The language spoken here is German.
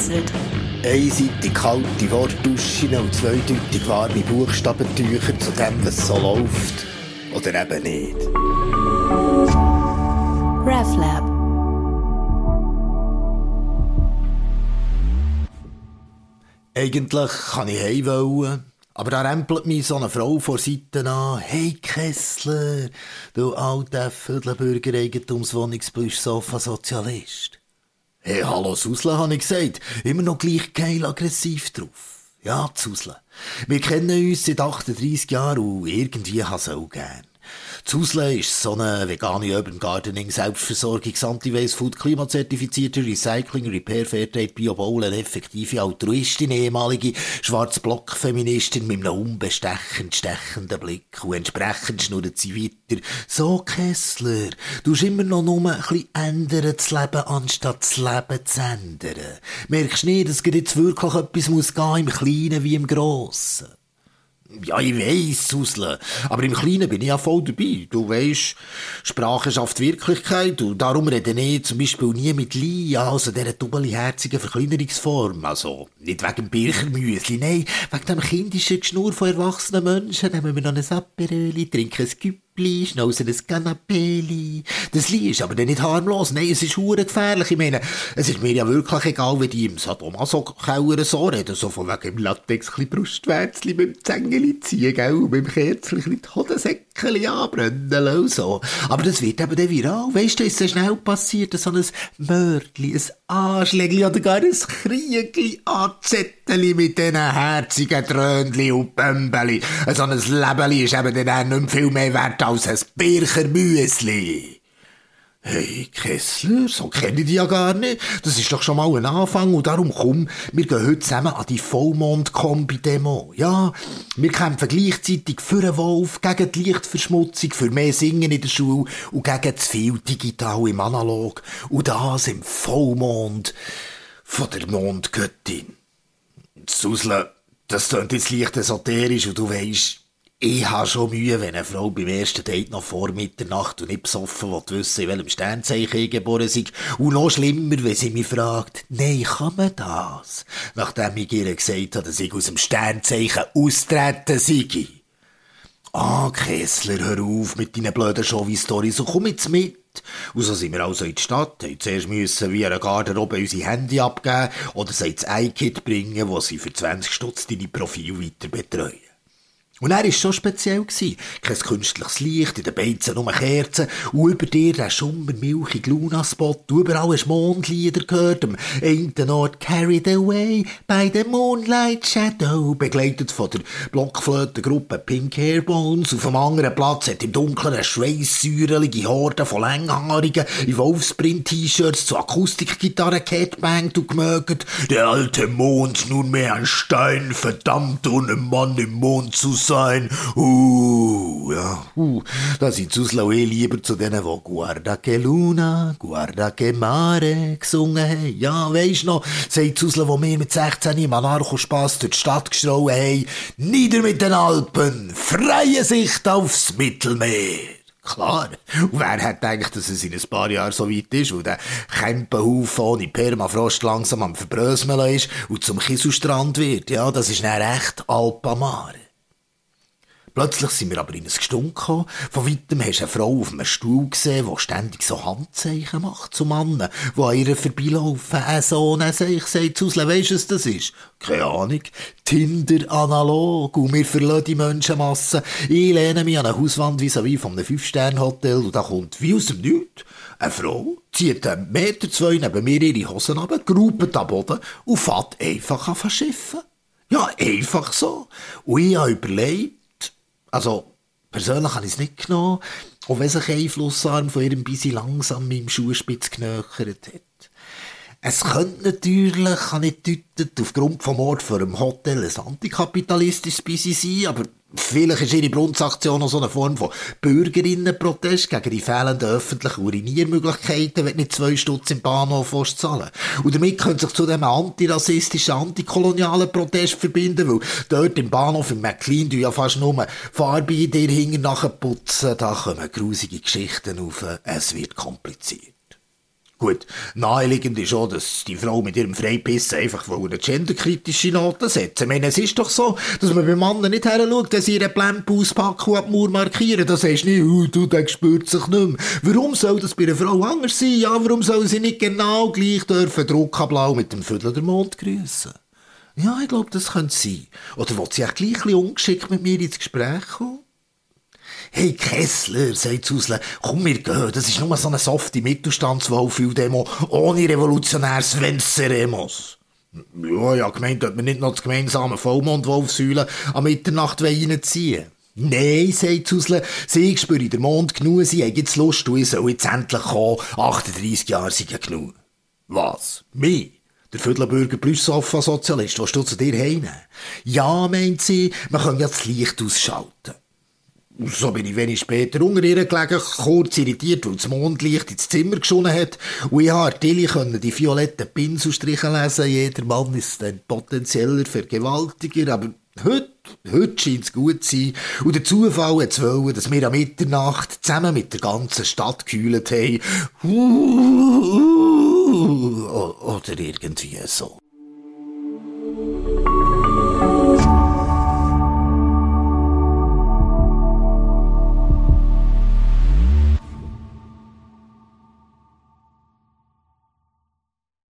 vereinzelt. Einseitig kalte Wortduschen und zweideutig warme Buchstabentücher zu dem, was so läuft. Oder eben nicht. RefLab. Eigentlich kann ich heim wollen. Aber da rempelt mich so eine Frau vor Seiten an. Hey Kessler, du alter Viertelbürger Eigentumswohnungsbüsch Sofa-Sozialist. Hey, hallo Susle, habe ich gesagt. Immer noch gleich geil aggressiv drauf. Ja, Susle. Wir kennen uns seit 38 Jahren und irgendwie has auch gern. Zusle ist so eine vegane Urban Gardening, Selbstversorgungs, Anti-Waste Food, klimazertifizierte Recycling, Repair, Fairtrade, Bio, Bowlen, effektive Altruistin, ehemalige Schwarz-Block-Feministin mit einem unbestechend stechenden Blick und entsprechend schnurrt sie weiter. So, Kessler, du hast immer noch nur ein bisschen ändern das Leben, anstatt das Leben zu ändern. Merkst nicht, dass jetzt wirklich etwas muss gehen, im Kleinen wie im Grossen? Ja, ich weiss, Susle. Aber im Kleinen bin ich ja voll dabei. Du weisst, Sprache schafft Wirklichkeit und darum rede ich zum Beispiel nie mit Lia, also dieser doppelherzigen Verkleinerungsform. Also, nicht wegen dem Birchermüsli, nein, wegen dem kindischen Geschnur von erwachsenen Menschen nehmen wir noch ein Aperöli, trinken ein Güppli Käppli, schnauzen ein Canapeli. Das Lied ist aber nicht harmlos. Nein, es ist hure gefährlich. Ich meine, es ist mir ja wirklich egal, wie die im Sadomaso-Keller so reden. So von wegen im Latex ein Brustwärzchen mit dem Zängeli ziehen, gell? Und mit dem Kerzchen die Hodensäckchen anbrennen lassen. So. Aber das wird eben dann viral. Weißt du, ist so schnell passiert, so ein Mördli, ein Anschlägli oder gar ein Kriegli anzetteli mit diesen herzigen Trönli und Pömbeli. So ein Lebeli ist eben dann nicht mehr viel mehr wert als ein Bircher Müsli. Hey, Kessler, so kenne ich dich ja gar nicht. Das ist doch schon mal ein Anfang und darum komm, wir gehen heute zusammen an die Vollmond-Kombi-Demo. Ja, wir kämpfen gleichzeitig für den Wolf, gegen die Lichtverschmutzung, für mehr Singen in der Schule und gegen zu viel digital im Analog. Und das im Vollmond von der Mondgöttin. Susle, das klingt jetzt leicht esoterisch und du weisst, ich habe schon Mühe, wenn eine Frau beim ersten Date noch vor Mitternacht und nicht besoffen will wissen, in welchem Sternzeichen ich geboren sei. Und noch schlimmer, wenn sie mich fragt, nein, kann man das? Nachdem ich ihr gesagt habe, dass ich aus dem Sternzeichen austreten sei. Ah, Kessler, hör auf mit deinen blöden Showy-Storys und komm jetzt mit. Und so sind wir also in die Stadt, haben zuerst müssen wie eine Garderobe unsere Handy abgeben oder sie ins iKit bringen, wo sie für 20 Stutz deine Profil weiter betreuen. Und er war schon speziell. Kein künstliches Licht, in den Beizen nur Kerzen und über dir der schummermilchige Luna-Spot. Überall hast Mondlieder gehört, am einen Ort «Carried Away» by the Moonlight Shadow, begleitet von der Blockflötengruppe Pink Hairbones. Auf dem anderen Platz hat im Dunkeln eine schweisssäurelige Horde von Länghaarigen in Wolfsprint-T-Shirts zu Akustikgitarren geheadbangt und gemögt. Der alte Mond nunmehr ein Stein, verdammt ohne Mann im Mond zu sein sein. Uh, ja, uh, da sind Suslau eh lieber zu denen, die Guarda che Luna, Guarda che Mare gesungen haben. Ja, weisst noch, sagt Suslau, wo wir mit 16 im Anarcho-Spass durch die Stadt geschrauen haben, nieder mit den Alpen, freie Sicht aufs Mittelmeer. Klar. Und wer hat gedacht, dass es in ein paar Jahren so weit ist, wo der Kämpenhaufen ohne Permafrost langsam am Verbröseln ist und zum Kieselstrand wird? Ja, das ist dann echt Alpamare. Plötzlich sind wir aber in ein Gestunk gekommen. Von weitem hast du eine Frau auf einem Stuhl gesehen, die ständig so Handzeichen macht zu Mannen, die an ihr vorbeilaufen. Ein Sohn, ein Seich, sagt zu Usle, weisst du, was das ist? Keine Ahnung. Tinder analog. Und wir verlassen die Menschenmasse. Ich lehne mich an eine Hauswand vis-à-vis von einem Fünf-Sterne-Hotel und da kommt wie aus dem Nichts eine Frau, zieht einen Meter zwei neben mir ihre Hosen ab, grupet am Boden und fährt einfach an verschiffen. Ja, einfach so. Und ich habe überlegt, also, persönlich habe ich es nicht genommen, auch wenn sich Einflussarm von ihrem bisschen langsam meinem Schuhspitz genöchert hat. Es könnte natürlich, kann ich deuten, aufgrund vom Ort vor einem Hotel ein antikapitalistisches Busy sein, aber Vielleicht ist ihre Brunzaktion auch so eine Form von Bürgerinnenprotest gegen die fehlenden öffentlichen Uriniermöglichkeiten, wenn nicht zwei Stutz im Bahnhof zahlen Und damit könnte sich zu dem antirassistischen, antikolonialen Protest verbinden, weil dort im Bahnhof in McLean du ja fast nur Farbe in dir hinten putzen, da kommen grusige Geschichten auf, es wird kompliziert. Gut, naheliegend ist auch, dass die Frau mit ihrem Freipissen einfach eine genderkritische Note setzt. Ich meine, es ist doch so, dass man beim Mann nicht her schaut, dass sie ihren Plemp auspacken und die Mauer markieren. Da sagst du nicht, oh, du, der spürt sich nicht mehr. Warum soll das bei einer Frau anders sein? Ja, warum soll sie nicht genau gleich dürfen Druckablau mit dem Viertel der Mond grüßen? Ja, ich glaube, das könnte sein. Oder will sie auch gleich ein ungeschickt mit mir ins Gespräch kommen? Hey Kessler, sagt Susle, komm, wir gehen. Das ist nur so eine softe Mittelstandswohlfühl-Demo ohne revolutionäres Venceremos. Ja, ja, gemeint, dass wir nicht noch das gemeinsame Vollmond-Wolfsäulen an Mitternacht reinziehen Nein, sagt Susle, sie spüre der Mond genug, sie haben jetzt Lust ich soll jetzt endlich kommen. 38 Jahre sind ja genug. Was? Mich? Der Viertelbürger plus Sofa-Sozialist, was du zu dir heim? Ja, meint sie, man kann ja das Licht ausschalten. So bin ich wenig später unter ihr gelegen, kurz irritiert, weil das Mondlicht ins Zimmer geschonen hat. Und ich habe Tilly die violetten Pinselstriche lesen. Jeder Mann ist ein potenzieller Vergewaltiger, aber heute, heute scheint es gut zu sein. Und der Zufall hat wollen, dass wir am Mitternacht zusammen mit der ganzen Stadt gekühlt haben. Oder irgendwie so.